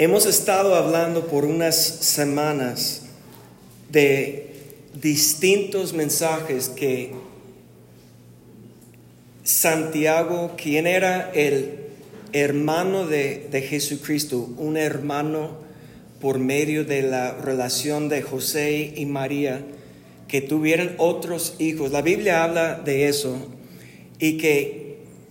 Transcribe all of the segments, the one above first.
Hemos estado hablando por unas semanas de distintos mensajes que Santiago, quien era el hermano de, de, Jesucristo, un hermano por medio de la relación de José y María, que tuvieran otros hijos. La Biblia habla de eso y que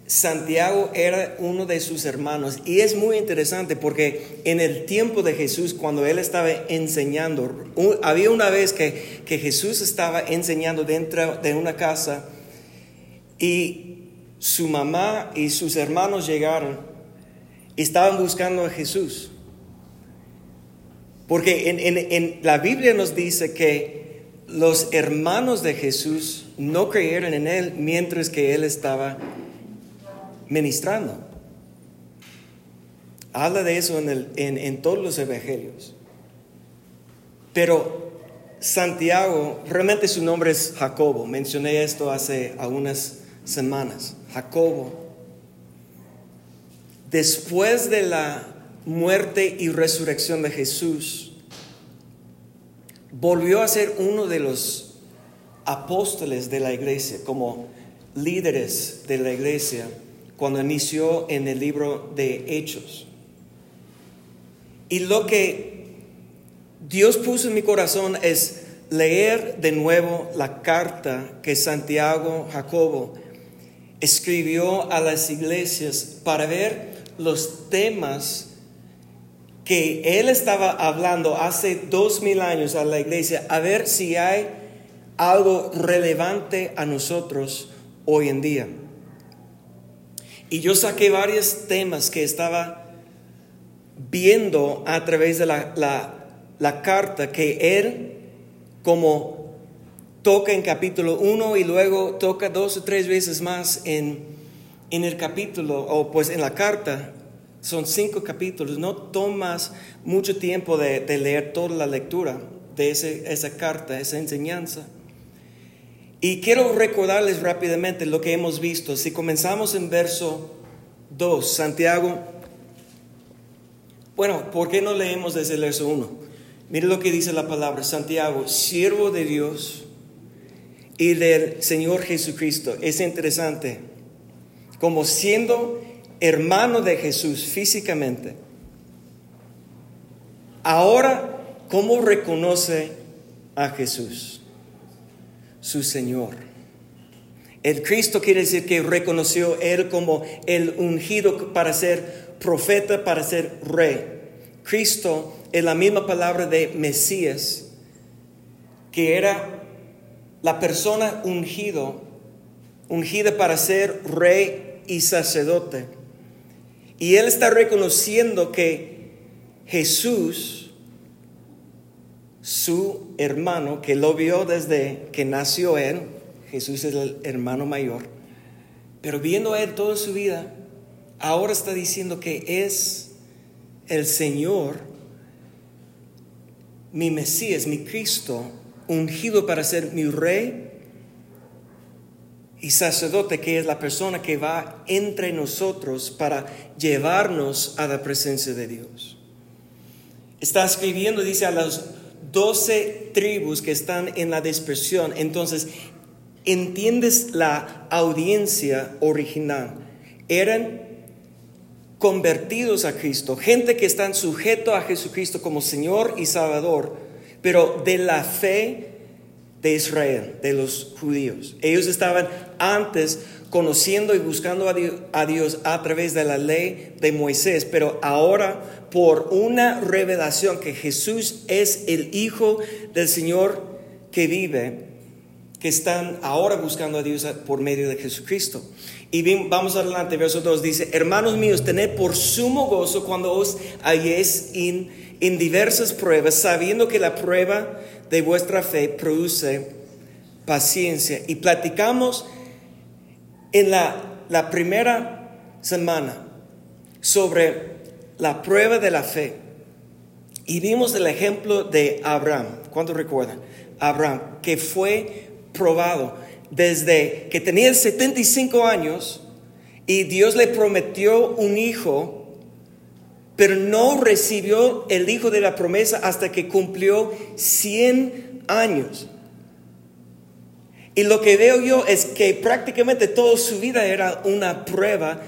Santiago era uno de sus hermanos y es muy interesante porque en el tiempo de Jesús, cuando él estaba enseñando, había una vez que, que Jesús estaba enseñando dentro de una casa y su mamá y sus hermanos llegaron y estaban buscando a Jesús. Porque en, en, en la Biblia nos dice que los hermanos de Jesús no creyeron en él mientras que él estaba ministrando. Habla de eso en, el, en, todos los evangelios. Pero Santiago, realmente su nombre es Jacobo. Mencioné esto hace algunas semanas. Jacobo. Después de la muerte y resurrección de Jesús, volvió a ser uno de los apóstoles de la iglesia, como líderes de la iglesia cuando inició en el libro de Hechos. Y lo que Dios puso en mi corazón es leer de nuevo la carta que Santiago Jacobo escribió a las iglesias para ver los temas que él estaba hablando hace dos mil años a la iglesia, a ver si hay algo relevante a nosotros hoy en día. Y yo saqué varios temas que estaba viendo a través de la, carta que él, como toca en capítulo 1 y luego toca dos o tres veces más en, en el capítulo, o pues en la carta, son cinco capítulos, no tomas mucho tiempo de, leer toda la lectura de esa carta, esa enseñanza. Y quiero recordarles rápidamente lo que hemos visto. Si comenzamos en verso 2, Santiago, bueno, ¿por qué no leemos desde el verso 1? Mire lo que dice la palabra, Santiago, siervo de Dios y del Señor Jesucristo. Es interesante, como siendo hermano de Jesús físicamente, ahora, ¿cómo reconoce a Jesús? Su Señor. El Cristo quiere decir que reconoció Él como el ungido para ser profeta, para ser rey. Cristo es la misma palabra de Mesías, que era la persona ungido, ungida para ser rey y sacerdote. Y Él está reconociendo que Jesús su hermano, que lo vio desde que nació él, Jesús es el hermano mayor, pero viendo a él toda su vida, ahora está diciendo que es el Señor, mi Mesías, mi Cristo, ungido para ser mi rey y sacerdote, que es la persona que va entre nosotros para llevarnos a la presencia de Dios. Está escribiendo, dice a los doce tribus que están en la dispersión. Entonces, entiendes la audiencia original. Eran convertidos a Cristo, gente que están sujeto a Jesucristo como Señor y Salvador, pero de la fe de Israel, de los judíos. Ellos estaban antes conociendo y buscando a Dios, a través de la ley de Moisés, pero ahora por una revelación que Jesús es el Hijo del Señor que vive, que están ahora buscando a Dios por medio de Jesucristo. Y vamos adelante, verso 2 dice, hermanos míos, tened por sumo gozo cuando os halléis en, en diversas pruebas, sabiendo que la prueba de vuestra fe produce paciencia. Y platicamos en la, la primera semana sobre la prueba de la fe. Y vimos el ejemplo de Abraham. ¿Cuánto recuerdan? Abraham, que fue probado desde que tenía 75 años y Dios le prometió un hijo pero no recibió el hijo de la promesa hasta que cumplió 100 años. Y lo que veo yo es que prácticamente toda su vida era una prueba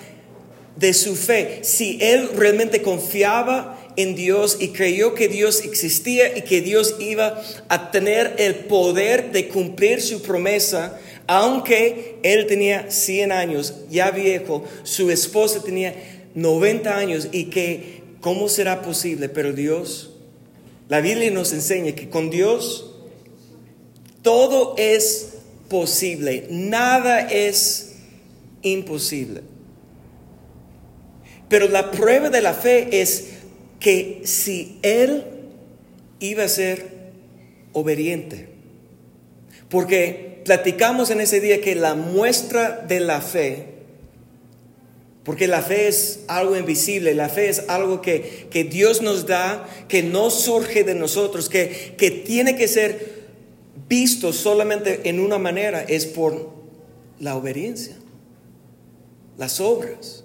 de su fe. Si él realmente confiaba en Dios y creyó que Dios existía y que Dios iba a tener el poder de cumplir su promesa, aunque él tenía 100 años, ya viejo, su esposa tenía 90 años y que, ¿cómo será posible? Pero Dios, la Biblia nos enseña que con Dios todo es posible, nada es imposible. Pero la prueba de la fe es que si él iba a ser obediente, porque platicamos en ese día que la muestra de la fe, porque la fe es algo invisible, la fe es algo que, que Dios nos da, que no surge de nosotros, que, que tiene que ser visto solamente en una manera, es por la obediencia, las obras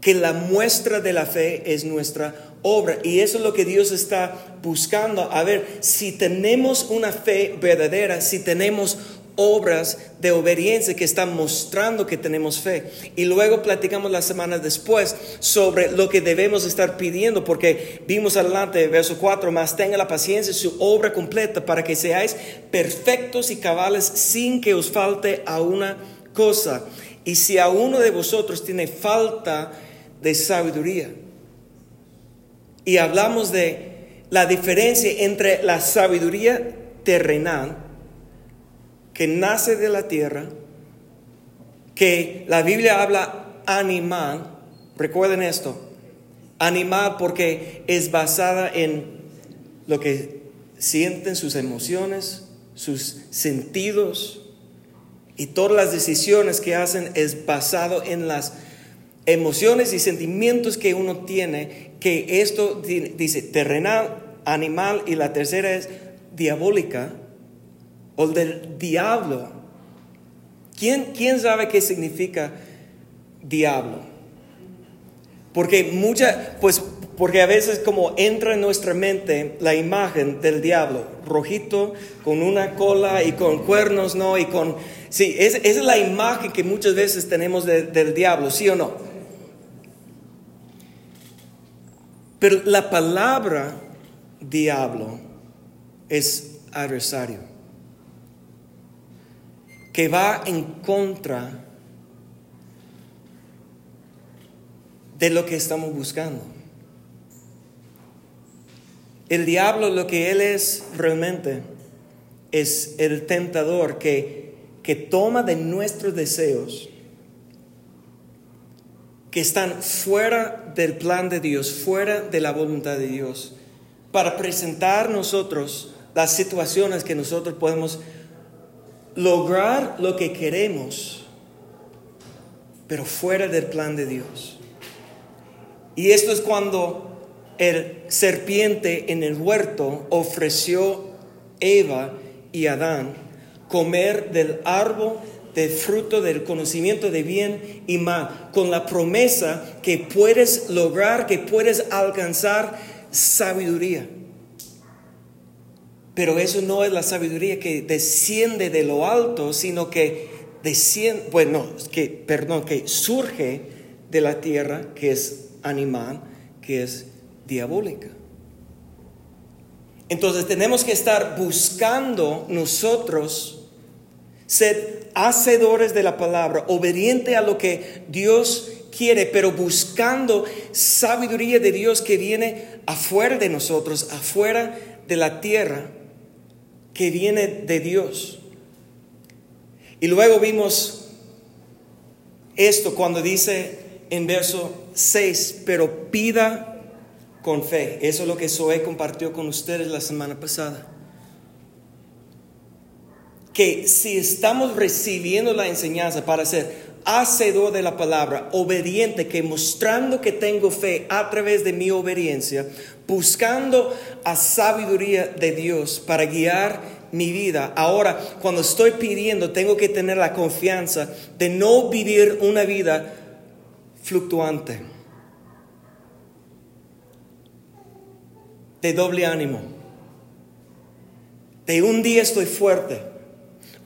que la muestra de la fe es nuestra obra. Y eso es lo que Dios está buscando. A ver, si tenemos una fe verdadera, si tenemos obras de obediencia que están mostrando que tenemos fe. Y luego platicamos la semana después sobre lo que debemos estar pidiendo, porque vimos adelante, verso 4, más tenga la paciencia su obra completa para que seáis perfectos y cabales sin que os falte a una cosa. Y si a uno de vosotros tiene falta, de sabiduría. Y hablamos de la diferencia entre la sabiduría terrenal, que nace de la tierra, que la Biblia habla animal, recuerden esto, animal porque es basada en lo que sienten sus emociones, sus sentidos y todas las decisiones que hacen es basado en las emociones y sentimientos que uno tiene, que esto dice terrenal, animal y la tercera es diabólica o del diablo. ¿Quién, quién sabe qué significa diablo? Porque mucha, pues porque a veces como entra en nuestra mente la imagen del diablo, rojito, con una cola y con cuernos, ¿no? Y con, sí, esa es la imagen que muchas veces tenemos del diablo, ¿sí o no? Pero la palabra diablo es adversario, que va en contra de lo que estamos buscando. El diablo lo que él es realmente es el tentador que, que toma de nuestros deseos que están fuera del plan de Dios, fuera de la voluntad de Dios, para presentar nosotros las situaciones que nosotros podemos lograr lo que queremos, pero fuera del plan de Dios. Y esto es cuando el serpiente en el huerto ofreció Eva y Adán comer del árbol de fruto del conocimiento de bien y mal, con la promesa que puedes lograr, que puedes alcanzar sabiduría. Pero eso no es la sabiduría que desciende de lo alto, sino que bueno, que, perdón, que surge de la tierra, que es animal, que es diabólica. Entonces tenemos que estar buscando nosotros ser hacedores de la palabra, obediente a lo que Dios quiere, pero buscando sabiduría de Dios que viene afuera de nosotros, afuera de la tierra, que viene de Dios. Y luego vimos esto cuando dice en verso 6, pero pida con fe. Eso es lo que Zoe compartió con ustedes la semana pasada que si estamos recibiendo la enseñanza para ser hacedor de la palabra, obediente, que mostrando que tengo fe a través de mi obediencia, buscando a sabiduría de Dios para guiar mi vida. Ahora, cuando estoy pidiendo, tengo que tener la confianza de no vivir una vida fluctuante. de doble ánimo. De un día estoy fuerte,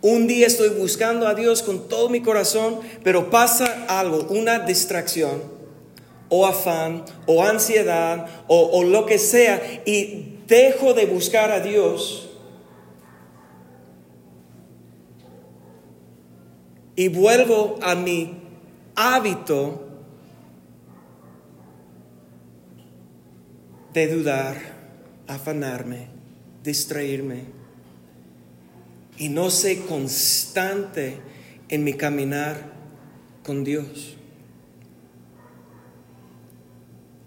un día estoy buscando a Dios con todo mi corazón, pero pasa algo, una distracción, o afán, o ansiedad, o, lo que sea, y dejo de buscar a Dios. Y vuelvo a mi hábito de dudar, afanarme, distraerme y no sé constante en mi caminar con Dios.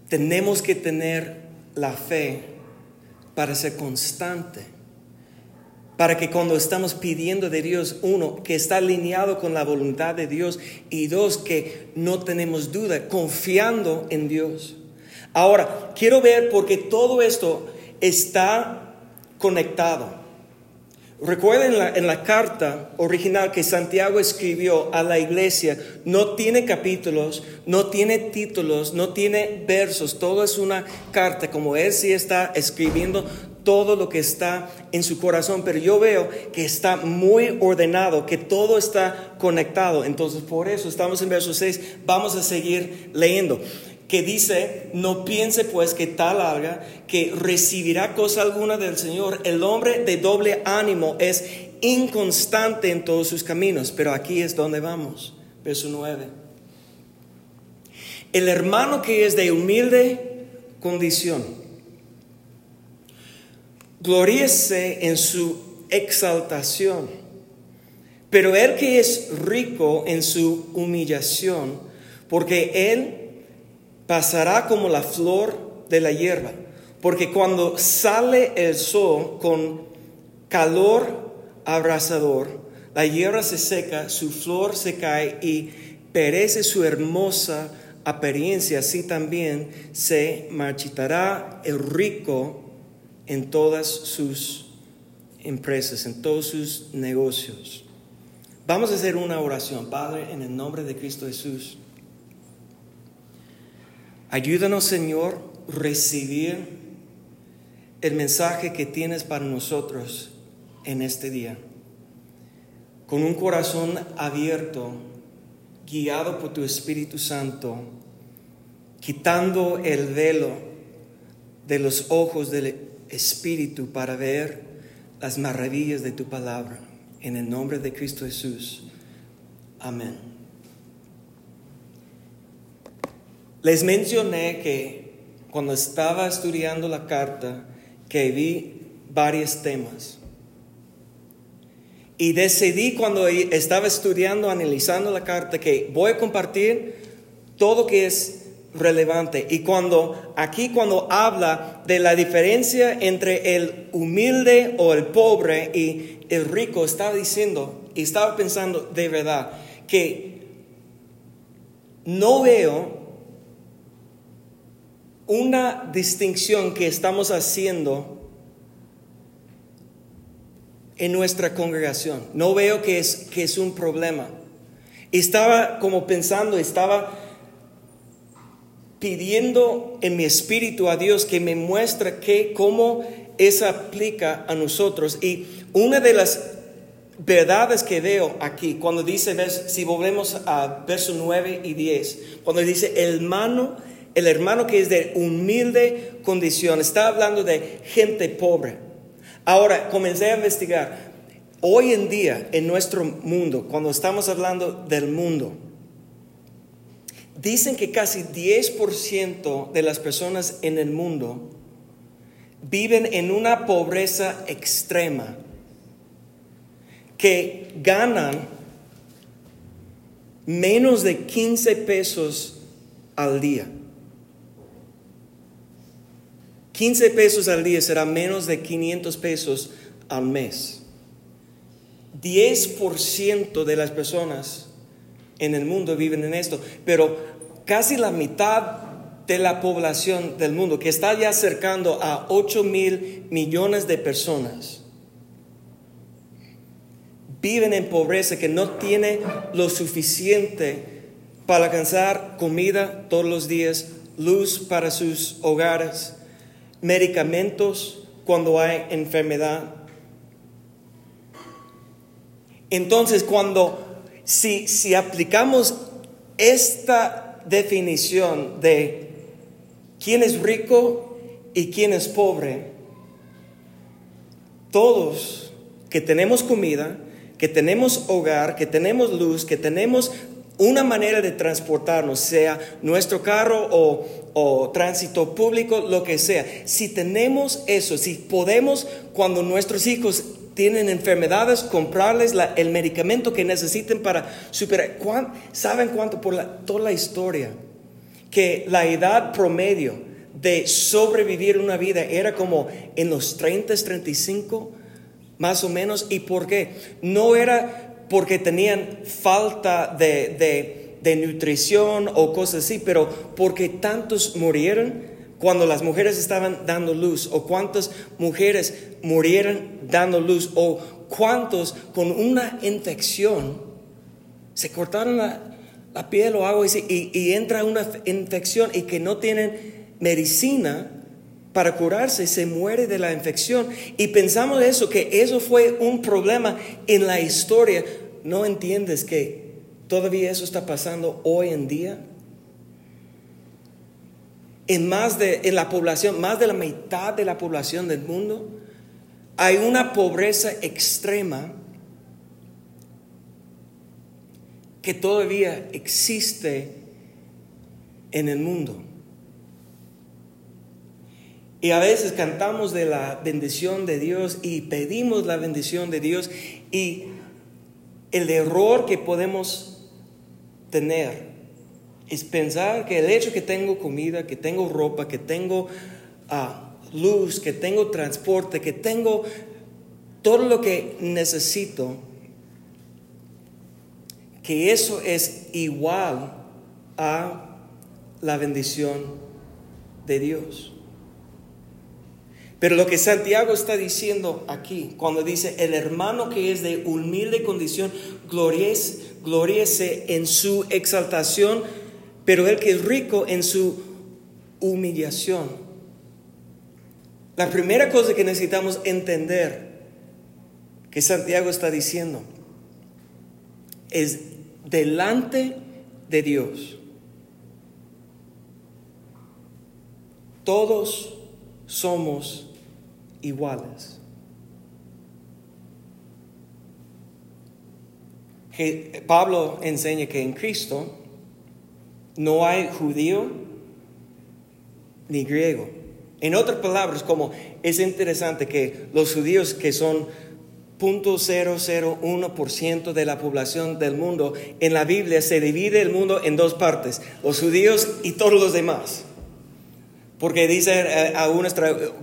Tenemos que tener la fe para ser constante, para que cuando estamos pidiendo de Dios, uno, que está alineado con la voluntad de Dios y dos, que no tenemos duda, confiando en Dios. Ahora, quiero ver porque todo esto está conectado. Recuerden en la, carta original que Santiago escribió a la iglesia, no tiene capítulos, no tiene títulos, no tiene versos, todo es una carta, como él sí está escribiendo todo lo que está en su corazón, pero yo veo que está muy ordenado, que todo está conectado. Entonces, por eso estamos en verso 6, vamos a seguir leyendo que dice, no piense pues que tal haga, que recibirá cosa alguna del Señor. El hombre de doble ánimo es inconstante en todos sus caminos, pero aquí es donde vamos. Verso 9. El hermano que es de humilde condición, gloríese en su exaltación, pero el que es rico en su humillación, porque él pasará como la flor de la hierba, porque cuando sale el sol con calor abrasador, la hierba se seca, su flor se cae y perece su hermosa apariencia, así también se marchitará el rico en todas sus empresas, en todos sus negocios. Vamos a hacer una oración, Padre, en el nombre de Cristo Jesús. Ayúdanos, Señor, recibir el mensaje que tienes para nosotros en este día. Con un corazón abierto, guiado por tu Espíritu Santo, quitando el velo de los ojos del Espíritu para ver las maravillas de tu palabra. En el nombre de Cristo Jesús. Amén. Les mencioné que cuando estaba estudiando la carta, que vi varios temas. Y decidí cuando estaba estudiando, analizando la carta, que voy a compartir todo que es relevante. Y cuando aquí cuando habla de la diferencia entre el humilde o el pobre y el rico, estaba diciendo y estaba pensando de verdad que no veo una distinción que estamos haciendo en nuestra congregación. No veo que es, que es un problema. Estaba como pensando, estaba pidiendo en mi espíritu a Dios que me muestre cómo eso aplica a nosotros. Y una de las verdades que veo aquí, cuando dice, si volvemos a versos 9 y 10, cuando dice, el mano el hermano que es de humilde condición, está hablando de gente pobre. Ahora, comencé a investigar. Hoy en día, en nuestro mundo, cuando estamos hablando del mundo, dicen que casi 10% de las personas en el mundo viven en una pobreza extrema, que ganan menos de 15 pesos al día. 15 pesos al día será menos de 500 pesos al mes. 10% de las personas en el mundo viven en esto, pero casi la mitad de la población del mundo, que está ya acercando a 8 mil millones de personas, viven en pobreza, que no tiene lo suficiente para alcanzar comida todos los días, luz para sus hogares medicamentos cuando hay enfermedad. Entonces, cuando, si, si aplicamos esta definición de quién es rico y quién es pobre, todos que tenemos comida, que tenemos hogar, que tenemos luz, que tenemos una manera de transportarnos, sea nuestro carro o, o, tránsito público, lo que sea. Si tenemos eso, si podemos, cuando nuestros hijos tienen enfermedades, comprarles el medicamento que necesiten para superar. ¿Saben cuánto por toda la historia? Que la edad promedio de sobrevivir una vida era como en los 30, 35, más o menos. ¿Y por qué? No era porque tenían falta de, de nutrición o cosas así, pero porque tantos murieron cuando las mujeres estaban dando luz o cuántas mujeres murieron dando luz o cuántos con una infección se cortaron la, piel o algo y, y, entra una infección y que no tienen medicina para curarse, se muere de la infección. Y pensamos eso, que eso fue un problema en la historia. ¿No entiendes que todavía eso está pasando hoy en día? en más de en la población, más de la mitad de la población del mundo, hay una pobreza extrema que todavía existe en el mundo. Y a veces cantamos de la bendición de Dios y pedimos la bendición de Dios y el error que podemos tener es pensar que el hecho que tengo comida, que tengo ropa, que tengo ah, luz, que tengo transporte, que tengo todo lo que necesito, que eso es igual a la bendición de Dios. Pero lo que Santiago está diciendo aquí, cuando dice, el hermano que es de humilde condición, gloriese en su exaltación, pero el que es rico en su humillación. La primera cosa que necesitamos entender que Santiago está diciendo es delante de Dios. Todos somos iguales. Pablo enseña que en Cristo no hay judío ni griego. En otras palabras, como es interesante que los judíos que son 0.001% de la población del mundo, en la Biblia se divide el mundo en dos partes, los judíos y todos los demás. Porque dice eh, a unos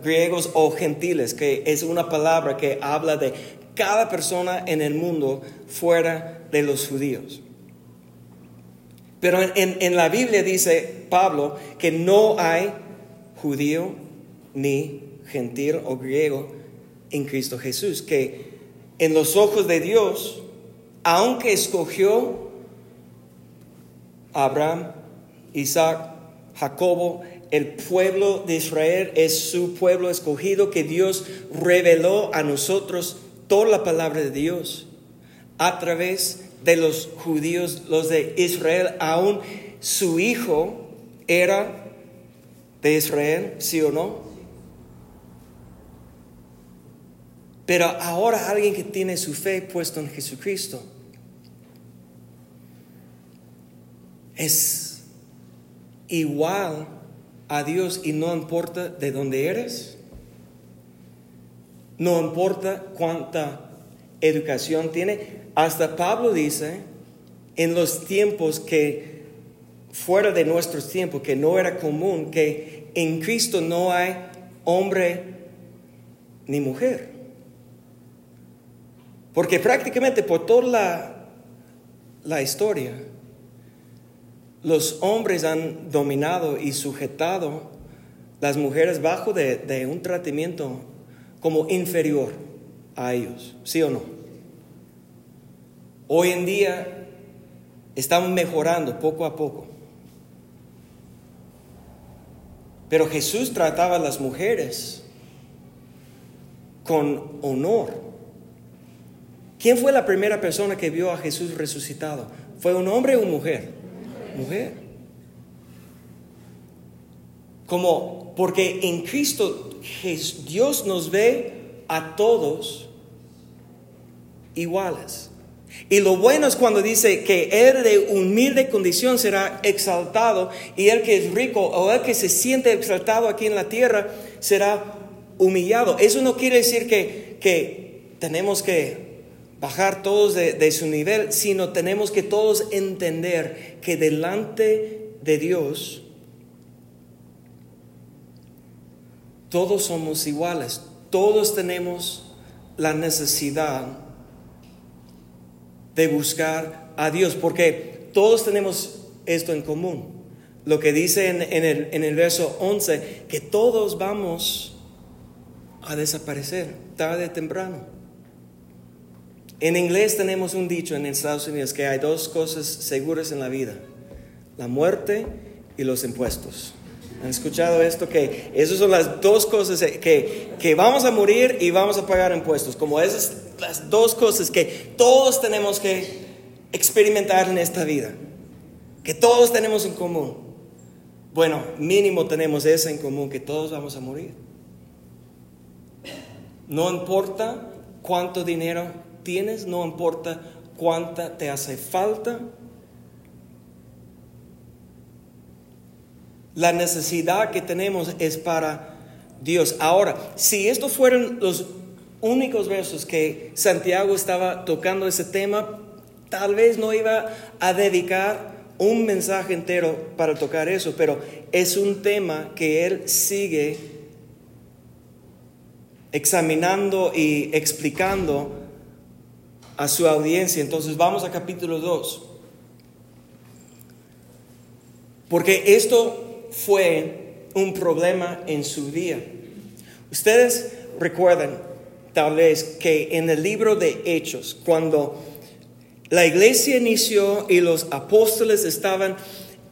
griegos o gentiles, que es una palabra que habla de cada persona en el mundo fuera de los judíos. Pero en, la Biblia dice Pablo que no hay judío ni gentil o griego en Cristo Jesús, que en los ojos de Dios, aunque escogió Abraham, Isaac, Jacobo, el pueblo de Israel es su pueblo escogido que Dios reveló a nosotros toda la palabra de Dios a través de los judíos, los de Israel, aún su hijo era de Israel, sí o no. Pero ahora alguien que tiene su fe puesto en Jesucristo es igual a Dios y no importa de dónde eres, no importa cuánta educación tiene, hasta Pablo dice, en los tiempos que, fuera de nuestros tiempos, que no era común, que en Cristo no hay hombre ni mujer. Porque prácticamente por toda la, la historia, los hombres han dominado y sujetado las mujeres bajo de, un tratamiento como inferior a ellos, ¿sí o no? Hoy en día estamos mejorando poco a poco. Pero Jesús trataba a las mujeres con honor. ¿Quién fue la primera persona que vio a Jesús resucitado? ¿Fue un hombre o una mujer? Mujer. Como, porque en Cristo Dios nos ve a todos iguales. Y lo bueno es cuando dice que el de humilde condición será exaltado y el que es rico o el que se siente exaltado aquí en la tierra será humillado. Eso no quiere decir que, que tenemos que bajar todos de, su nivel, sino tenemos que todos entender que delante de Dios todos somos iguales, todos tenemos la necesidad de buscar a Dios, porque todos tenemos esto en común. Lo que dice en, el, en el verso 11, que todos vamos a desaparecer tarde o temprano. En inglés tenemos un dicho en Estados Unidos que hay dos cosas seguras en la vida, la muerte y los impuestos. ¿Han escuchado esto? Que esas son las dos cosas que, que vamos a morir y vamos a pagar impuestos. Como esas las dos cosas que todos tenemos que experimentar en esta vida. Que todos tenemos en común. Bueno, mínimo tenemos eso en común, que todos vamos a morir. No importa cuánto dinero tienes, no importa cuánta te hace falta, La necesidad que tenemos es para Dios. Ahora, si estos fueron los únicos versos que Santiago estaba tocando ese tema, tal vez no iba a dedicar un mensaje entero para tocar eso, pero es un tema que él sigue examinando y explicando a su audiencia. Entonces vamos a capítulo 2. Porque esto fue un problema en su día. Ustedes recuerdan tal vez que en el libro de Hechos, cuando la iglesia inició y los apóstoles estaban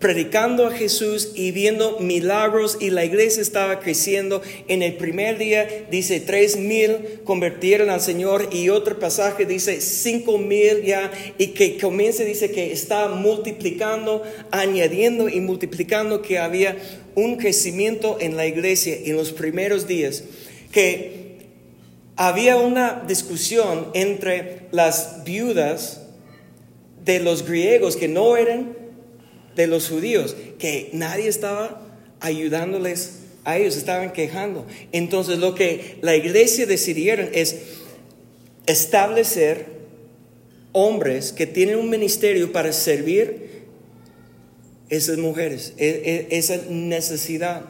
predicando a Jesús y viendo milagros y la iglesia estaba creciendo. En el primer día dice tres mil convirtieron al Señor y otro pasaje dice cinco mil ya y que comienza dice que está multiplicando, añadiendo y multiplicando que había un crecimiento en la iglesia en los primeros días que había una discusión entre las viudas de los griegos que no eran de los judíos, que nadie estaba ayudándoles a ellos, estaban quejando. Entonces lo que la iglesia decidieron es establecer hombres que tienen un ministerio para servir esas mujeres, e, e, esa necesidad.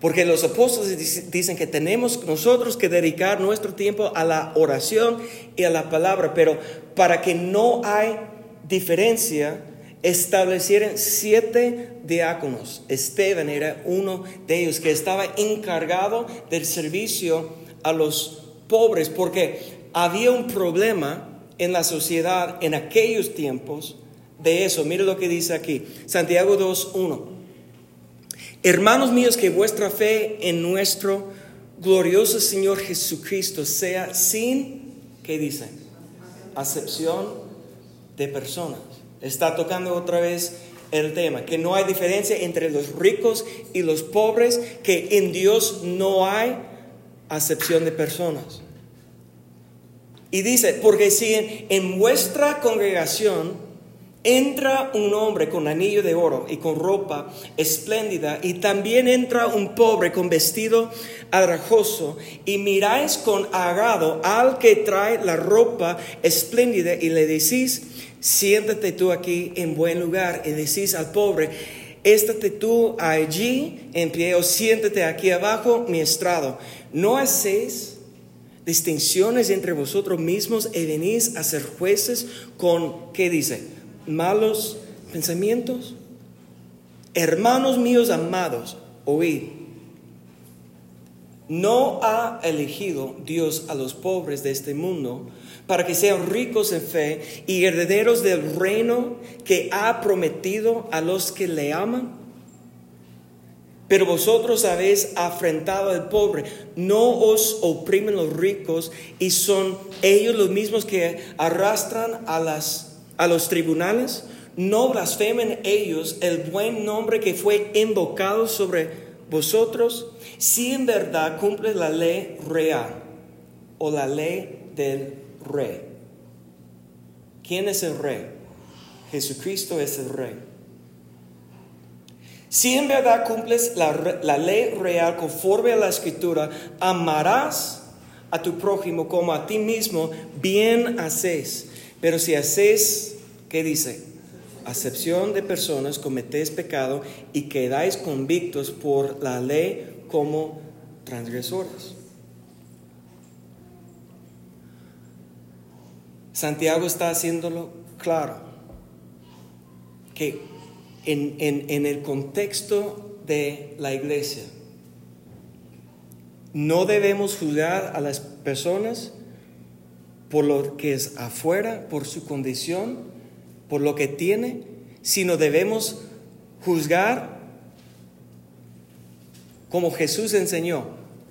Porque los apóstoles dicen que tenemos nosotros que dedicar nuestro tiempo a la oración y a la palabra, pero para que no hay diferencia, establecieron siete diáconos. Esteban era uno de ellos que estaba encargado del servicio a los pobres porque había un problema en la sociedad en aquellos tiempos de eso. Mire lo que dice aquí, Santiago 2.1. Hermanos míos, que vuestra fe en nuestro glorioso Señor Jesucristo sea sin, ¿qué dice? Acepción de personas. Está tocando otra vez el tema, que no hay diferencia entre los ricos y los pobres, que en Dios no hay acepción de personas. Y dice, porque si en, vuestra congregación entra un hombre con anillo de oro y con ropa espléndida, y también entra un pobre con vestido adrajoso, y miráis con agrado al que trae la ropa espléndida y le decís, siéntate tú aquí en buen lugar y decís al pobre, estate tú allí en pie o siéntate aquí abajo mi estrado. No hacéis distinciones entre vosotros mismos y venís a ser jueces con, ¿qué dice? Malos pensamientos. Hermanos míos amados, oíd. No ha elegido Dios a los pobres de este mundo para que sean ricos en fe y herederos del reino que ha prometido a los que le aman. Pero vosotros habéis afrentado al pobre. No os oprimen los ricos y son ellos los mismos que arrastran a, las, a los tribunales. No blasfemen ellos el buen nombre que fue invocado sobre vosotros. Si en verdad cumple la ley real o la ley del rey. ¿Quién es el rey? Jesucristo es el rey. Si en verdad cumples la, ley real conforme a la escritura, amarás a tu prójimo como a ti mismo, bien haces. Pero si haces, ¿qué dice? Acepción de personas, cometéis pecado y quedáis convictos por la ley como transgresores. Santiago está haciéndolo claro, que en, el contexto de la iglesia. No debemos juzgar a las personas por lo que es afuera, por su condición, por lo que tiene, sino debemos juzgar como Jesús enseñó,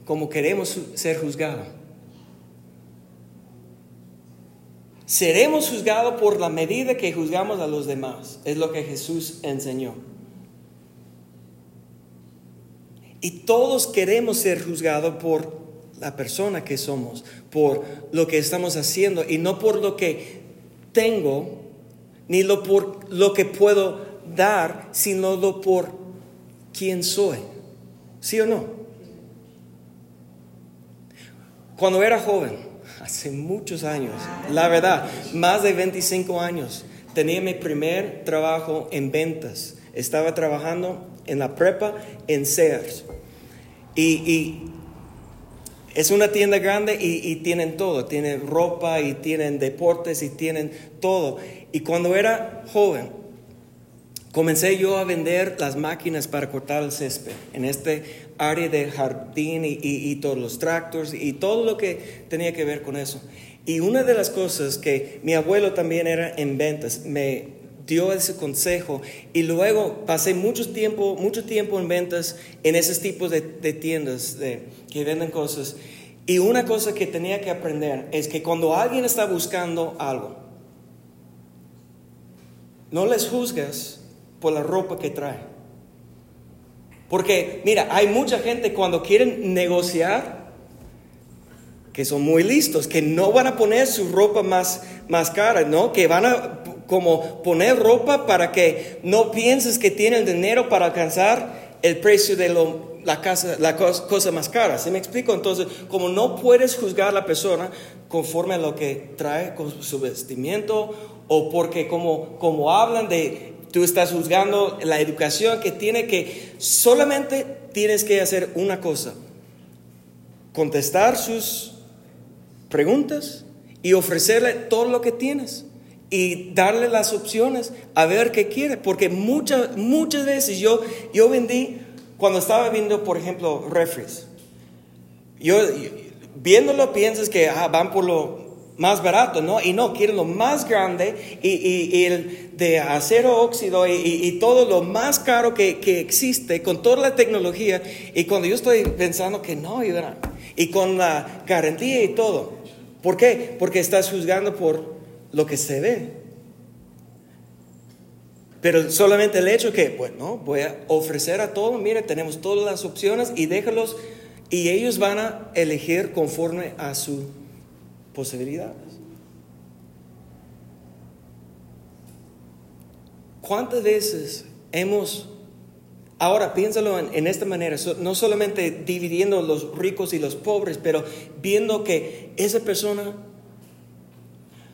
como queremos ser juzgados. Seremos juzgados por la medida que juzgamos a los demás. Es lo que Jesús enseñó. Y todos queremos ser juzgados por la persona que somos, por lo que estamos haciendo y no por lo que tengo, ni lo por lo que puedo dar, sino lo por quién soy. ¿Sí o no? Cuando era joven, hace muchos años, la verdad, más de 25 años. Tenía mi primer trabajo en ventas. Estaba trabajando en la prepa en Sears. Y, es una tienda grande y, y, tienen todo. Tienen ropa y tienen deportes y tienen todo. Y cuando era joven, comencé yo a vender las máquinas para cortar el césped en este área de jardín y, todos los tractores y todo lo que tenía que ver con eso. Y una de las cosas que mi abuelo también era en ventas, me dio ese consejo y luego pasé mucho tiempo, mucho tiempo en ventas en esos tipos de, tiendas de, que venden cosas. Y una cosa que tenía que aprender es que cuando alguien está buscando algo, no les juzgas por la ropa que trae. Porque, mira, hay mucha gente cuando quieren negociar, que son muy listos, que no van a poner su ropa más, más cara, ¿no? Que van a como poner ropa para que no pienses que tienen dinero para alcanzar el precio de lo, la, casa, la cosa, más cara. ¿Sí me explico? Entonces, como no puedes juzgar a la persona conforme a lo que trae con su vestimiento o porque como, como hablan de Tú estás juzgando la educación que tiene que solamente tienes que hacer una cosa, contestar sus preguntas y ofrecerle todo lo que tienes y darle las opciones a ver qué quiere, porque muchas muchas veces yo yo vendí cuando estaba viendo, por ejemplo, refres. Yo viéndolo piensas que ah, van por lo más barato, ¿no? Y no, quieren lo más grande y, el de acero óxido y, todo lo más caro que, existe con toda la tecnología. Y cuando yo estoy pensando que no, y con la garantía y todo. ¿Por qué? Porque estás juzgando por lo que se ve. Pero solamente el hecho que, bueno, voy a ofrecer a todo, mire, tenemos todas las opciones y déjalos y ellos van a elegir conforme a su posibilidades. ¿Cuántas veces hemos, ahora piénsalo en, esta manera, no solamente dividiendo los ricos y los pobres, pero viendo que esa persona,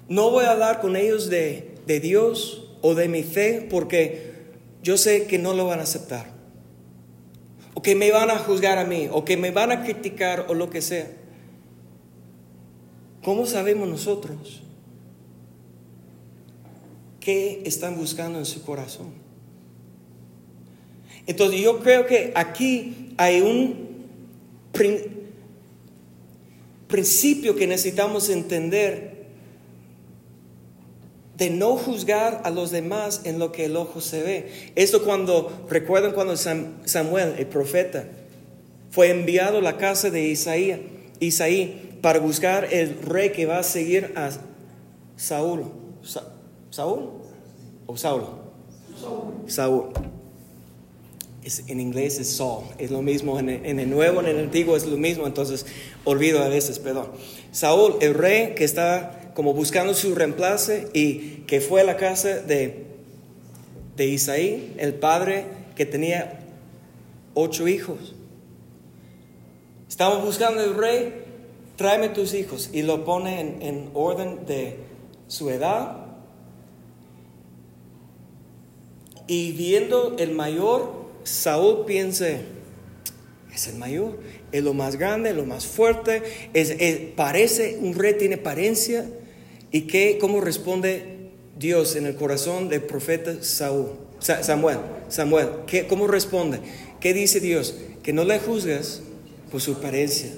no voy a hablar con ellos de, de Dios o de mi fe porque yo sé que no lo van a aceptar, o que me van a juzgar a mí, o que me van a criticar o lo que sea. ¿Cómo sabemos nosotros qué están buscando en su corazón? Entonces yo creo que aquí hay un principio que necesitamos entender de no juzgar a los demás en lo que el ojo se ve. Esto cuando, recuerdan cuando Samuel, el profeta, fue enviado a la casa de Isaías, Isaí para buscar el rey que va a seguir a Saúl. ¿Saúl? ¿O Saulo? Saúl. en inglés es Saul, es lo mismo en el, nuevo, en el antiguo es lo mismo, entonces olvido a veces, perdón. Saúl, el rey que está como buscando su reemplace y que fue a la casa de, de Isaí, el padre que tenía ocho hijos. Estamos buscando el rey, tráeme tus hijos y lo pone en, en orden de su edad. Y viendo el mayor, Saúl piensa, es el mayor, es lo más grande, lo más fuerte, es, parece un rey, tiene apariencia. ¿Y qué, cómo responde Dios en el corazón del profeta Saúl? Samuel, Samuel, ¿qué, ¿cómo responde? ¿Qué dice Dios? Que no le juzgues por su apariencia.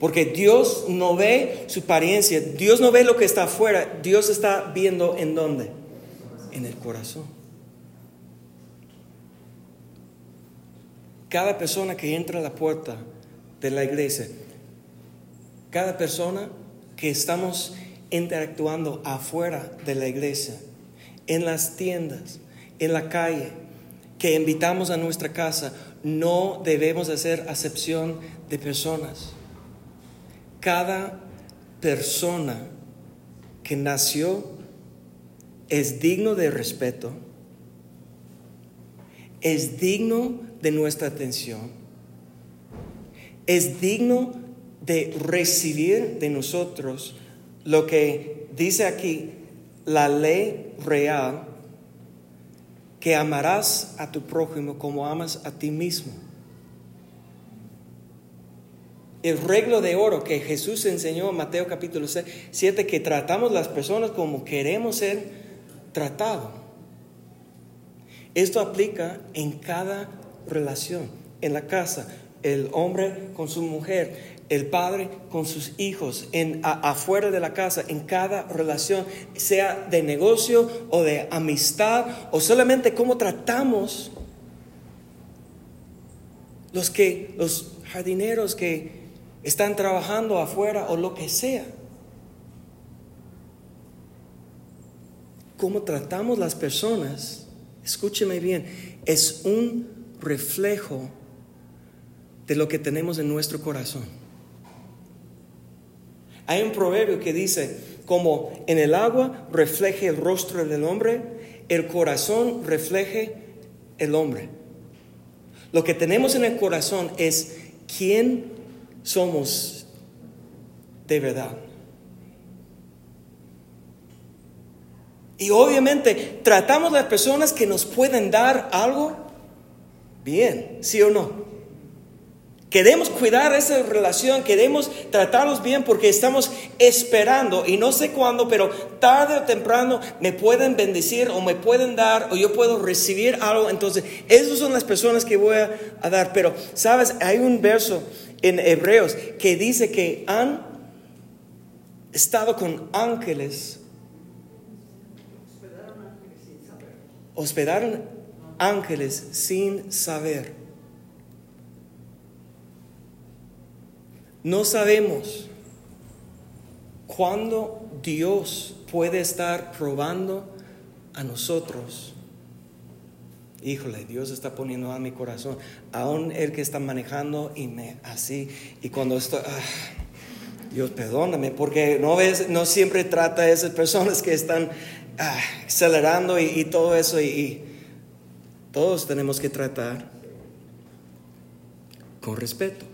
Porque Dios no ve su apariencia, Dios no ve lo que está afuera, Dios está viendo en dónde? En el corazón. Cada persona que entra a la puerta de la iglesia, cada persona que estamos interactuando afuera de la iglesia, en las tiendas, en la calle, que invitamos a nuestra casa, no debemos hacer acepción de personas. Cada persona que nació es digno de respeto, es digno de nuestra atención, es digno de recibir de nosotros lo que dice aquí la ley real que amarás a tu prójimo como amas a ti mismo. El reglo de oro que Jesús enseñó en Mateo capítulo 7, que tratamos las personas como queremos ser tratados. Esto aplica en cada relación, en la casa, el hombre con su mujer, el padre con sus hijos, en, afuera de la casa, en cada relación, sea de negocio o de amistad, o solamente cómo tratamos los que, los jardineros que están trabajando afuera o lo que sea. Cómo tratamos las personas, escúcheme bien, es un reflejo de lo que tenemos en nuestro corazón. Hay un proverbio que dice, como en el agua refleje el rostro del hombre, el corazón refleje el hombre. Lo que tenemos en el corazón es quién somos de verdad. Y obviamente tratamos a las personas que nos pueden dar algo bien, ¿sí o no? Queremos cuidar esa relación, queremos tratarlos bien porque estamos esperando y no sé cuándo, pero tarde o temprano me pueden bendecir o me pueden dar o yo puedo recibir algo. Entonces, esas son las personas que voy a, dar. Pero, ¿sabes? Hay un verso en Hebreos que dice que han estado con ángeles. Hospedaron ángeles sin saber. No sabemos cuándo Dios puede estar probando a nosotros. Híjole, Dios está poniendo a mi corazón, aún el que está manejando y me así. Y cuando estoy, ah, Dios perdóname, porque no, ves, no siempre trata a esas personas que están ah, acelerando y, todo eso. y todos tenemos que tratar con respeto.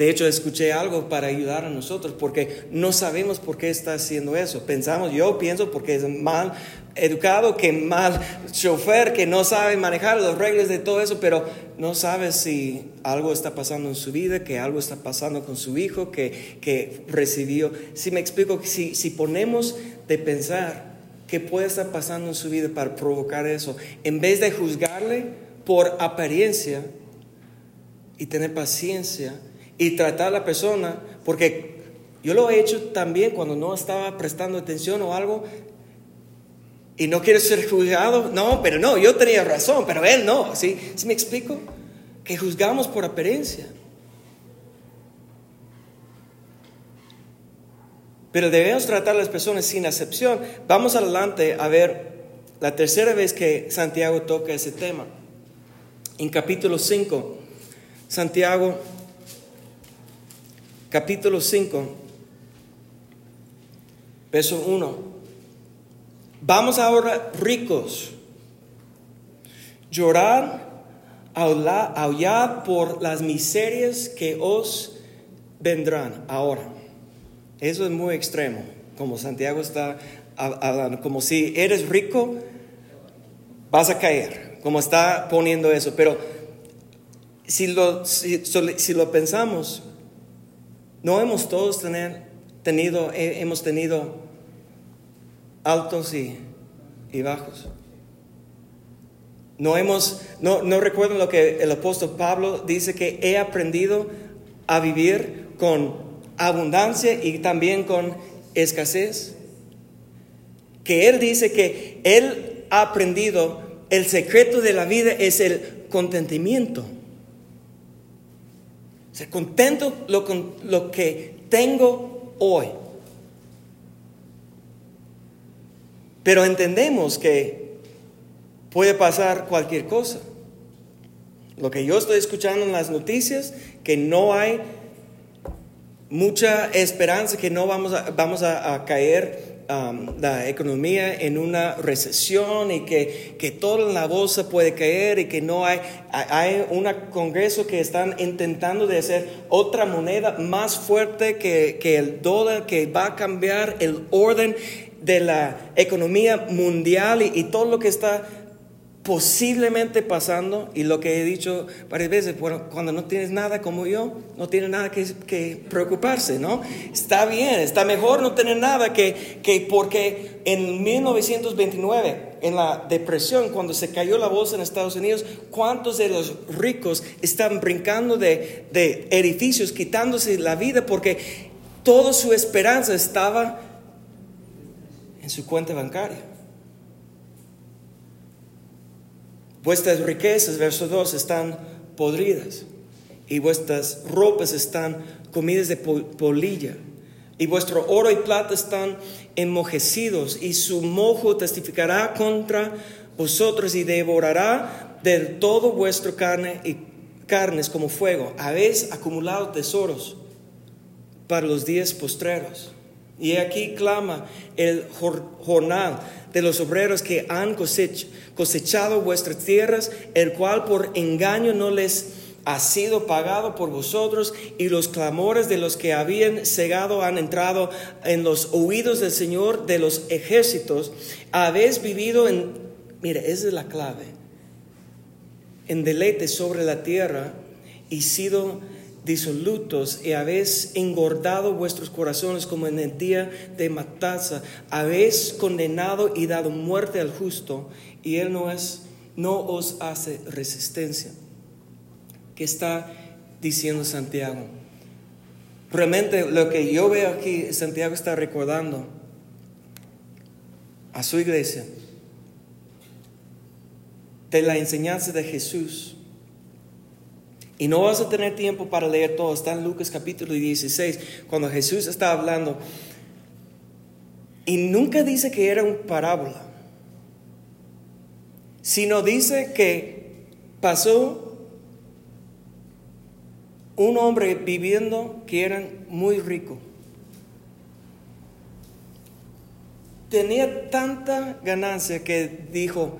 De hecho, escuché algo para ayudar a nosotros porque no sabemos por qué está haciendo eso. Pensamos, yo pienso porque es mal educado, que mal chofer, que no sabe manejar los reglas de todo eso, pero no sabe si algo está pasando en su vida, que algo está pasando con su hijo, que, que recibió. Si me explico, si, si ponemos de pensar qué puede estar pasando en su vida para provocar eso, en vez de juzgarle por apariencia y tener paciencia, y tratar a la persona, porque Yo lo he hecho también cuando no estaba prestando atención o algo y no quiero ser juzgado. No, pero no, yo tenía razón, pero él no. ¿Sí, ¿Sí me explico? Que juzgamos por apariencia. Pero debemos tratar a las personas sin acepción. Vamos adelante a ver la tercera vez que Santiago toca ese tema. En capítulo 5, Santiago, capítulo 5, verso 1. Vamos ahora ricos, llorar, aullar por las miserias que os vendrán ahora. Eso es muy extremo, como Santiago está hablando, como si eres rico, vas a caer, como está poniendo eso. Pero si lo, si, lo pensamos, no hemos todos tener, tenido, hemos tenido altos y, y bajos. No hemos, no, no recuerdo lo que el apóstol Pablo dice que he aprendido a vivir con abundancia y también con escasez. Que Él dice que Él ha aprendido, el secreto de la vida es el contentimiento. Contento lo, con lo que tengo hoy. Pero entendemos que puede pasar cualquier cosa. Lo que yo estoy escuchando en las noticias, que no hay mucha esperanza que no vamos a, vamos a, caer la economía en una recesión y que, que toda la bolsa puede caer y que no hay, hay un congreso que están intentando de hacer otra moneda más fuerte que, que el dólar, que va a cambiar el orden de la economía mundial y todo lo que está posiblemente pasando, y lo que he dicho varias veces, cuando no tienes nada como yo, no tienes nada que, preocuparse, ¿no? Está bien, está mejor no tener nada que, que porque en 1929, en la depresión, cuando se cayó la bolsa en Estados Unidos, ¿cuántos de los ricos están brincando de, de edificios, quitándose la vida porque toda su esperanza estaba en su cuenta bancaria? Vuestras riquezas, verso 2, están podridas y vuestras ropas están comidas de polilla y vuestro oro y plata están enmojecidos y su mojo testificará contra vosotros y devorará del todo vuestro carne y carnes como fuego. Habéis acumulado tesoros para los días postreros. Y aquí clama el jornal de los obreros que han cosechado vuestras tierras, el cual por engaño no les ha sido pagado por vosotros, y los clamores de los que habían cegado han entrado en los oídos del Señor de los ejércitos. Habéis vivido en, mire, esa es la clave, en deleite sobre la tierra y sido disolutos y habéis engordado vuestros corazones como en el día de matanza, habéis condenado y dado muerte al justo y él no es no os hace resistencia. ¿Qué está diciendo Santiago? Realmente lo que yo veo aquí, Santiago está recordando a su iglesia de la enseñanza de Jesús y no vas a tener tiempo para leer todo. Está en Lucas capítulo 16, cuando Jesús está hablando. Y nunca dice que era un parábola, sino dice que pasó un hombre viviendo que era muy rico. Tenía tanta ganancia que dijo,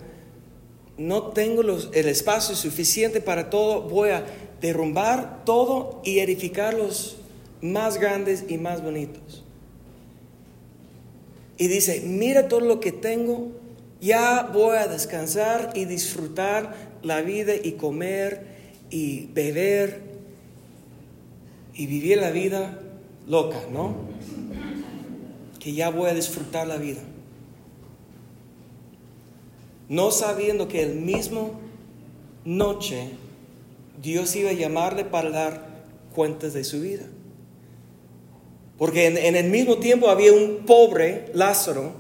no tengo el espacio suficiente para todo, voy a derrumbar todo y edificar los más grandes y más bonitos. Y dice, mira todo lo que tengo, ya voy a descansar y disfrutar la vida y comer y beber y vivir la vida loca, ¿no? Que ya voy a disfrutar la vida. No sabiendo que el mismo noche Dios iba a llamarle para dar cuentas de su vida. Porque en, en, el mismo tiempo había un pobre Lázaro.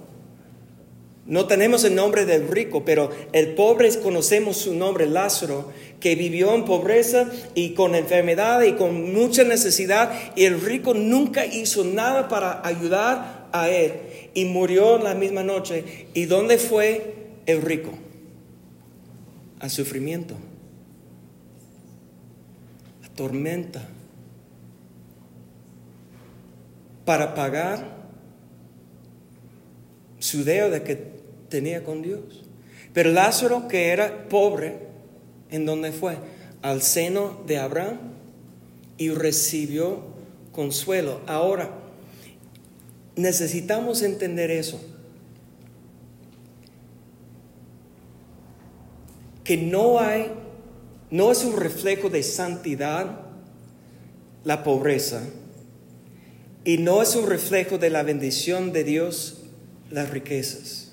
No tenemos el nombre del rico, pero el pobre conocemos su nombre, Lázaro, que vivió en pobreza y con enfermedad y con mucha necesidad. Y el rico nunca hizo nada para ayudar a él. Y murió la misma noche. ¿Y dónde fue el rico? Al sufrimiento, tormenta para pagar su deuda que tenía con Dios. Pero Lázaro, que era pobre, ¿en dónde fue? Al seno de Abraham y recibió consuelo. Ahora, necesitamos entender eso. Que no hay, no es un reflejo de santidad la pobreza y no es un reflejo de la bendición de Dios las riquezas.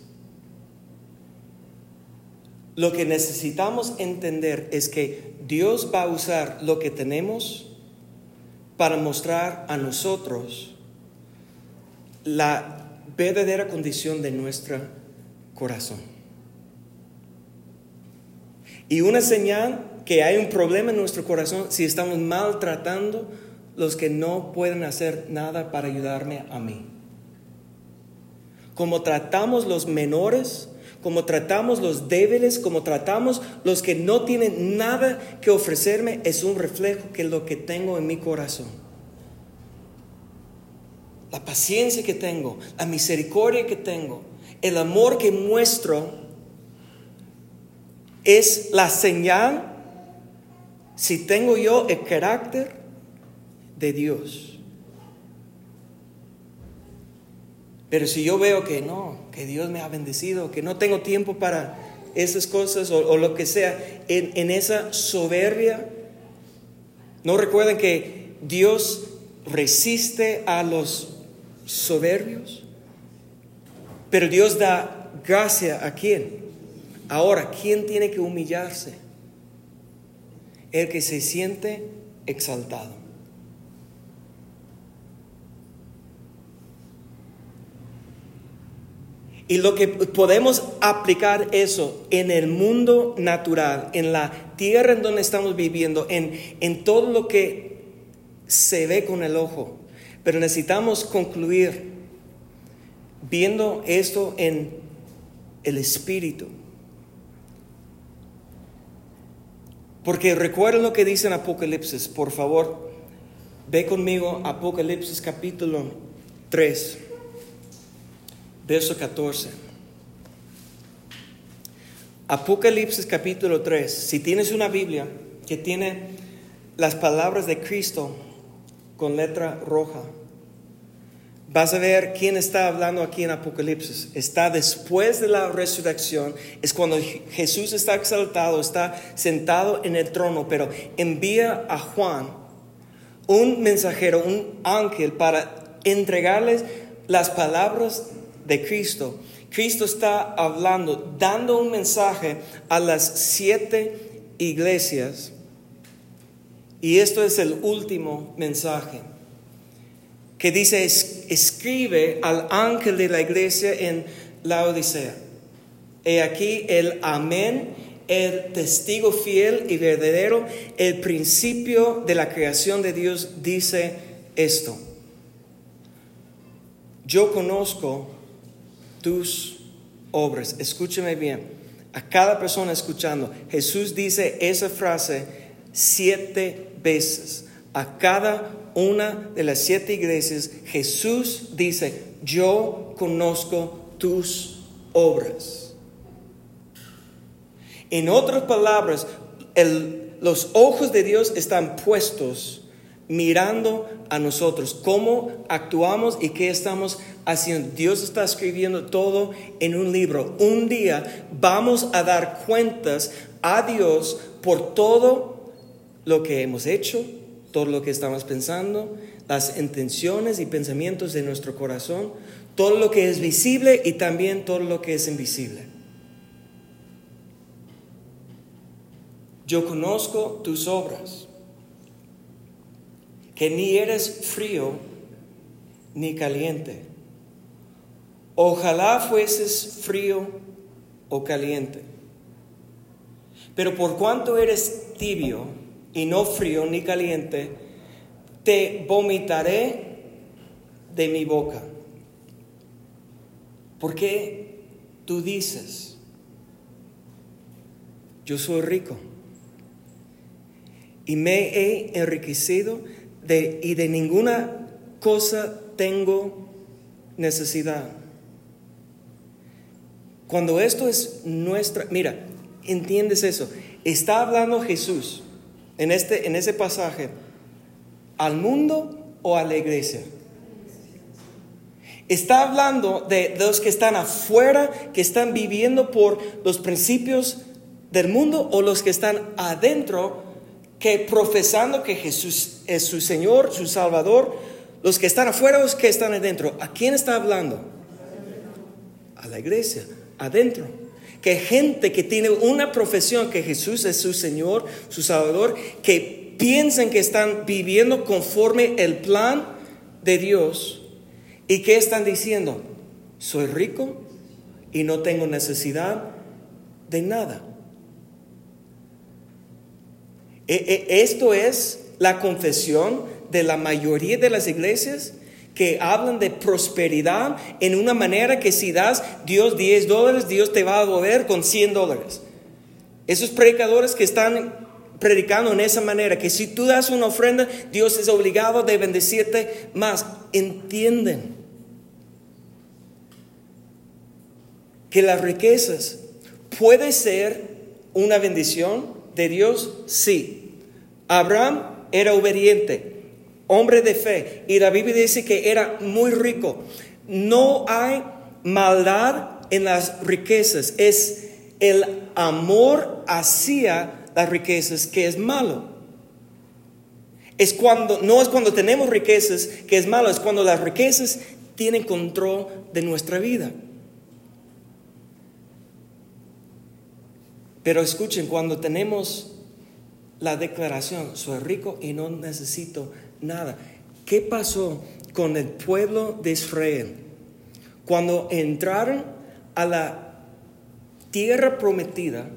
Lo que necesitamos entender es que Dios va a usar lo que tenemos para mostrar a nosotros la verdadera condición de nuestro corazón. Y una señal que hay un problema en nuestro corazón si estamos maltratando los que no pueden hacer nada para ayudarme a mí. Como tratamos los menores, como tratamos los débiles, como tratamos los que no tienen nada que ofrecerme, es un reflejo que lo que tengo en mi corazón. La paciencia que tengo, la misericordia que tengo, el amor que muestro es la señal si tengo yo el carácter de Dios. Pero si yo veo que no, que Dios me ha bendecido, que no tengo tiempo para esas cosas o, lo que sea, en, en esa soberbia, ¿no recuerdan que Dios resiste a los soberbios? Pero Dios da gracia a quién. Ahora, ¿quién tiene que humillarse? El que se siente exaltado. Y lo que podemos aplicar eso en el mundo natural, en la tierra en donde estamos viviendo, en, en todo lo que se ve con el ojo. Pero necesitamos concluir viendo esto en el espíritu. Porque recuerden lo que dice en Apocalipsis, por favor, ve conmigo Apocalipsis capítulo 3 verso 14. Apocalipsis capítulo 3. Si tienes una Biblia que tiene las palabras de Cristo con letra roja, vas a ver quién está hablando aquí en Apocalipsis. Está después de la resurrección, es cuando Jesús está exaltado, está sentado en el trono, pero envía a Juan un mensajero, un ángel, para entregarles las palabras de Cristo. Cristo está hablando, dando un mensaje a las siete iglesias. Y esto es el último mensaje que dice, escribe al ángel de la iglesia en la Odisea. He aquí el amén, el testigo fiel y verdadero, el principio de la creación de Dios dice esto. Yo conozco tus obras. Escúcheme bien. A cada persona escuchando, Jesús dice esa frase siete veces. A cada una de las siete iglesias, Jesús dice, yo conozco tus obras. En otras palabras, los ojos de Dios están puestos mirando a nosotros, cómo actuamos y qué estamos haciendo. Dios está escribiendo todo en un libro. Un día vamos a dar cuentas a Dios por todo lo que hemos hecho, todo lo que estamos pensando, las intenciones y pensamientos de nuestro corazón, todo lo que es visible y también todo lo que es invisible. Yo conozco tus obras que ni eres frío ni caliente. Ojalá fueses frío o caliente. Pero por cuanto eres tibio y no frío ni caliente, te vomitaré de mi boca. Porque tú dices, yo soy rico y me he enriquecido de, y de ninguna cosa tengo necesidad. Cuando esto es nuestra, mira, entiendes eso. Está hablando Jesús en, este, en ese pasaje al mundo o a la iglesia. Está hablando de los que están afuera, que están viviendo por los principios del mundo o los que están adentro, que profesando que Jesús es su Señor, su Salvador, los que están afuera o los que están adentro. ¿A quién está hablando? A la iglesia, adentro. Que gente que tiene una profesión que Jesús es su Señor, su Salvador, que piensan que están viviendo conforme el plan de Dios y que están diciendo, soy rico y no tengo necesidad de nada. E, e, esto es la confesión de la mayoría de las iglesias que hablan de prosperidad en una manera que si das Dios 10 dólares, Dios te va a devolver con 100 dólares. Esos predicadores que están predicando en esa manera, que si tú das una ofrenda, Dios es obligado de bendecirte más. Entienden que las riquezas puede ser una bendición de Dios, sí. Abraham era obediente, hombre de fe, y la Biblia dice que era muy rico. No hay maldad en las riquezas, es el amor hacia las riquezas que es malo. Es cuando, no es cuando tenemos riquezas que es malo, es cuando las riquezas tienen control de nuestra vida. Pero escuchen, cuando tenemos la declaración, soy rico y no necesito nada. ¿Qué pasó con el pueblo de Israel? Cuando entraron a la tierra prometida,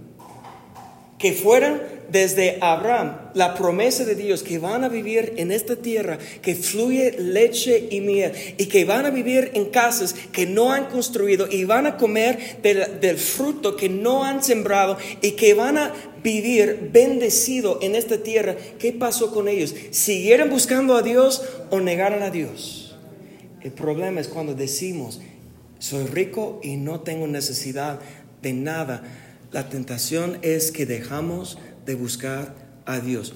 que fueran desde Abraham la promesa de Dios que van a vivir en esta tierra que fluye leche y miel y que van a vivir en casas que no han construido y van a comer del, fruto que no han sembrado y que van a vivir bendecido en esta tierra. ¿Qué pasó con ellos? ¿Siguieron buscando a Dios o negaron a Dios? El problema es cuando decimos, soy rico y no tengo necesidad de nada la tentación es que dejamos de buscar a Dios.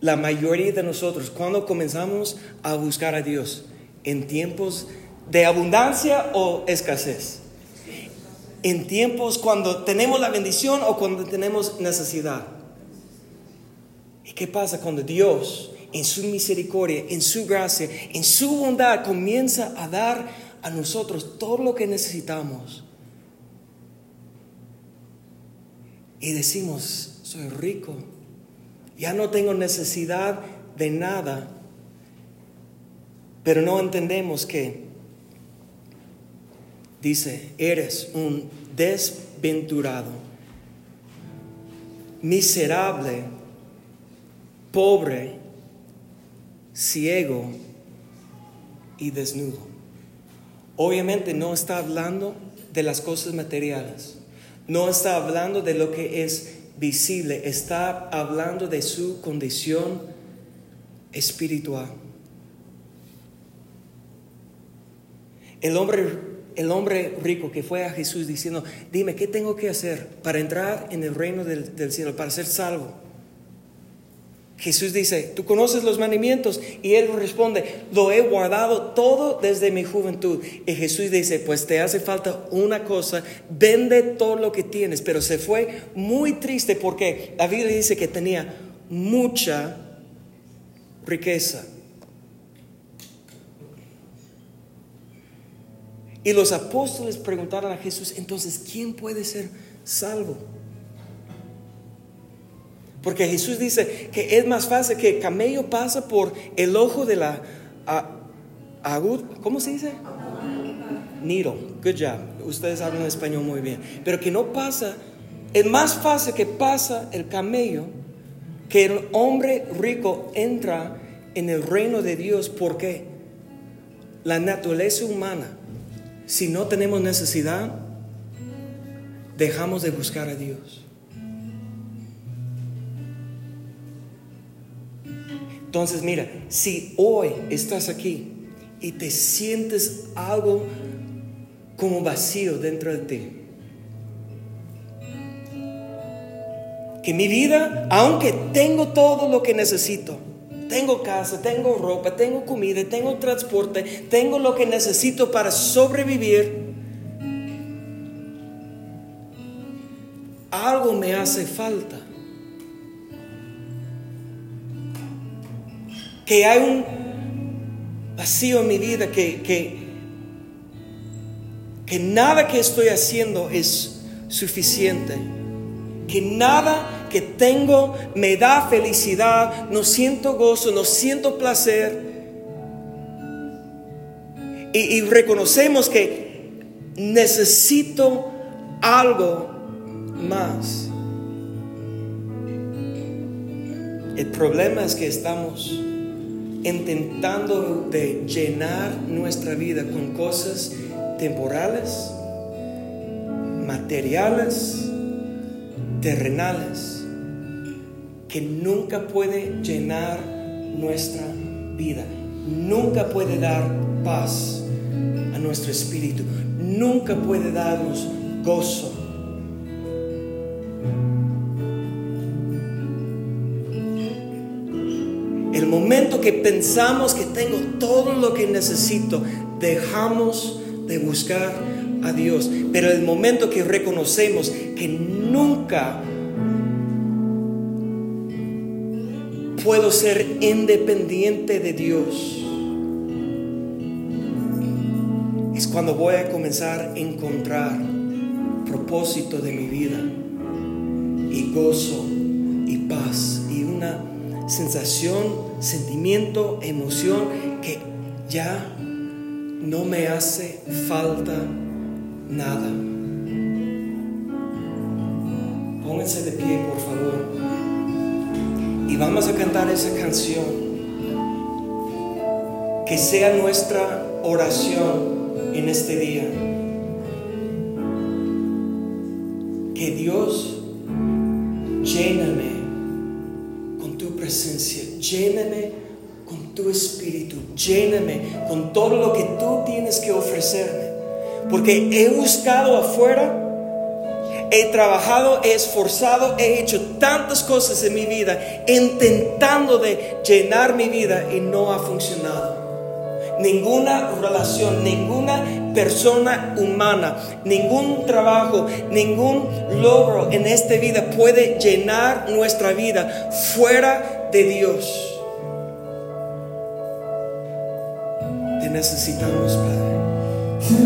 La mayoría de nosotros, cuando comenzamos a buscar a Dios, en tiempos de abundancia o escasez, en tiempos cuando tenemos la bendición o cuando tenemos necesidad. ¿Y qué pasa cuando Dios, en su misericordia, en su gracia, en su bondad, comienza a dar a nosotros todo lo que necesitamos? y decimos, soy rico, ya no tengo necesidad de nada, pero no entendemos que dice, eres un desventurado, miserable, pobre, ciego y desnudo. Obviamente no está hablando de las cosas materiales. No está hablando de lo que es visible, está hablando de su condición espiritual. El hombre, el hombre rico que fue a Jesús diciendo, dime, ¿qué tengo que hacer para entrar en el reino del, del cielo, para ser salvo? Jesús dice, tú conoces los mandamientos y él responde, lo he guardado todo desde mi juventud. Y Jesús dice, pues te hace falta una cosa, vende todo lo que tienes. Pero se fue muy triste porque la Biblia dice que tenía mucha riqueza. Y los apóstoles preguntaron a Jesús, entonces, ¿quién puede ser salvo? Porque Jesús dice que es más fácil que el camello pasa por el ojo de la agud, ¿cómo se dice? Needle, good job. Ustedes hablan español muy bien. Pero que no pasa, es más fácil que pasa el camello que el hombre rico entra en el reino de Dios porque la naturaleza humana, si no tenemos necesidad, dejamos de buscar a Dios. Entonces mira, si hoy estás aquí y te sientes algo como vacío dentro de ti, que mi vida, aunque tengo todo lo que necesito, tengo casa, tengo ropa, tengo comida, tengo transporte, tengo lo que necesito para sobrevivir, algo me hace falta. Que hay un vacío en mi vida, que, que, que nada que estoy haciendo es suficiente, que nada que tengo me da felicidad, no siento gozo, no siento placer. Y, y reconocemos que necesito algo más. El problema es que estamos intentando llenar nuestra vida con cosas temporales, materiales, terrenales, que nunca puede llenar nuestra vida, nunca puede dar paz a nuestro espíritu, nunca puede darnos gozo El momento que pensamos que tengo todo lo que necesito, dejamos de buscar a Dios. Pero el momento que reconocemos que nunca puedo ser independiente de Dios, es cuando voy a comenzar a encontrar propósito de mi vida y gozo y paz y una sensación, sentimiento, emoción que ya no me hace falta nada. Pónganse de pie, por favor. Y vamos a cantar esa canción. Que sea nuestra oración en este día. Que Dios lléname con tu espíritu, lléname con todo lo que tú tienes que ofrecerme. Porque he buscado afuera, he trabajado, he esforzado, he hecho tantas cosas en mi vida, intentando de llenar mi vida y no ha funcionado. Ninguna relación, ninguna persona humana, ningún trabajo, ningún logro en esta vida puede llenar nuestra vida fuera de Dios. Te necesitamos, Padre.